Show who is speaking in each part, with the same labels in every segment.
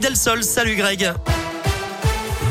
Speaker 1: Del Sol, salut Greg.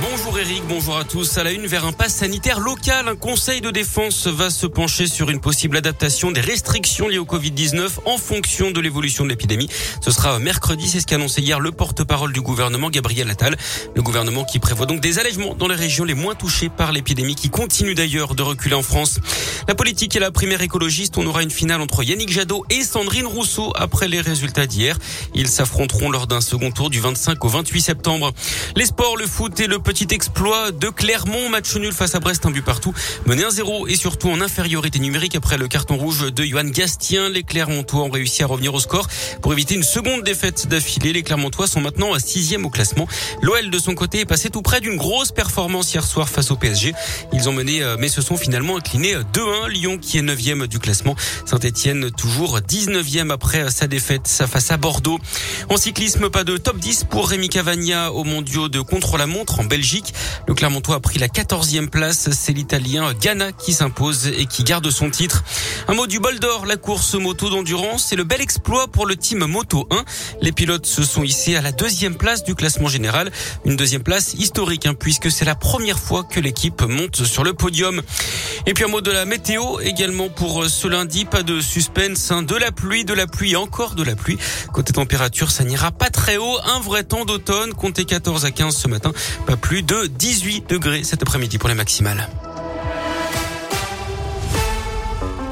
Speaker 2: Bonjour Eric, bonjour à tous. À la une, vers un pass sanitaire local, un conseil de défense va se pencher sur une possible adaptation des restrictions liées au Covid-19 en fonction de l'évolution de l'épidémie. Ce sera mercredi, c'est ce qu'a annoncé hier le porte-parole du gouvernement, Gabriel Attal. Le gouvernement qui prévoit donc des allègements dans les régions les moins touchées par l'épidémie qui continue d'ailleurs de reculer en France. La politique et la primaire écologiste, on aura une finale entre Yannick Jadot et Sandrine Rousseau après les résultats d'hier. Ils s'affronteront lors d'un second tour du 25 au 28 septembre. Les sports, le foot et le petit exploit de Clermont, match nul face à Brest, un but partout, mené 1-0 et surtout en infériorité numérique après le carton rouge de Johan Gastien. Les Clermontois ont réussi à revenir au score pour éviter une seconde défaite d'affilée. Les Clermontois sont maintenant à sixième au classement. L'OL de son côté est passé tout près d'une grosse performance hier soir face au PSG. Ils ont mené euh, mais se sont finalement inclinés 2-1. Lyon qui est neuvième du classement. Saint-Etienne toujours 19e après sa défaite face à Bordeaux. En cyclisme, pas de top 10 pour Rémi Cavagna au mondiaux de contre-la-montre. Le Clermontois a pris la 14e place. C'est l'Italien Ghana qui s'impose et qui garde son titre. Un mot du bol d'or, la course moto d'endurance. C'est le bel exploit pour le team Moto 1. Les pilotes se sont hissés à la deuxième place du classement général. Une deuxième place historique, hein, puisque c'est la première fois que l'équipe monte sur le podium. Et puis un mot de la météo également pour ce lundi. Pas de suspense, hein. de la pluie, de la pluie, encore de la pluie. Côté température, ça n'ira pas très haut. Un vrai temps d'automne. Comptez 14 à 15 ce matin. Pas plus de 18 degrés cet après-midi pour les maximales.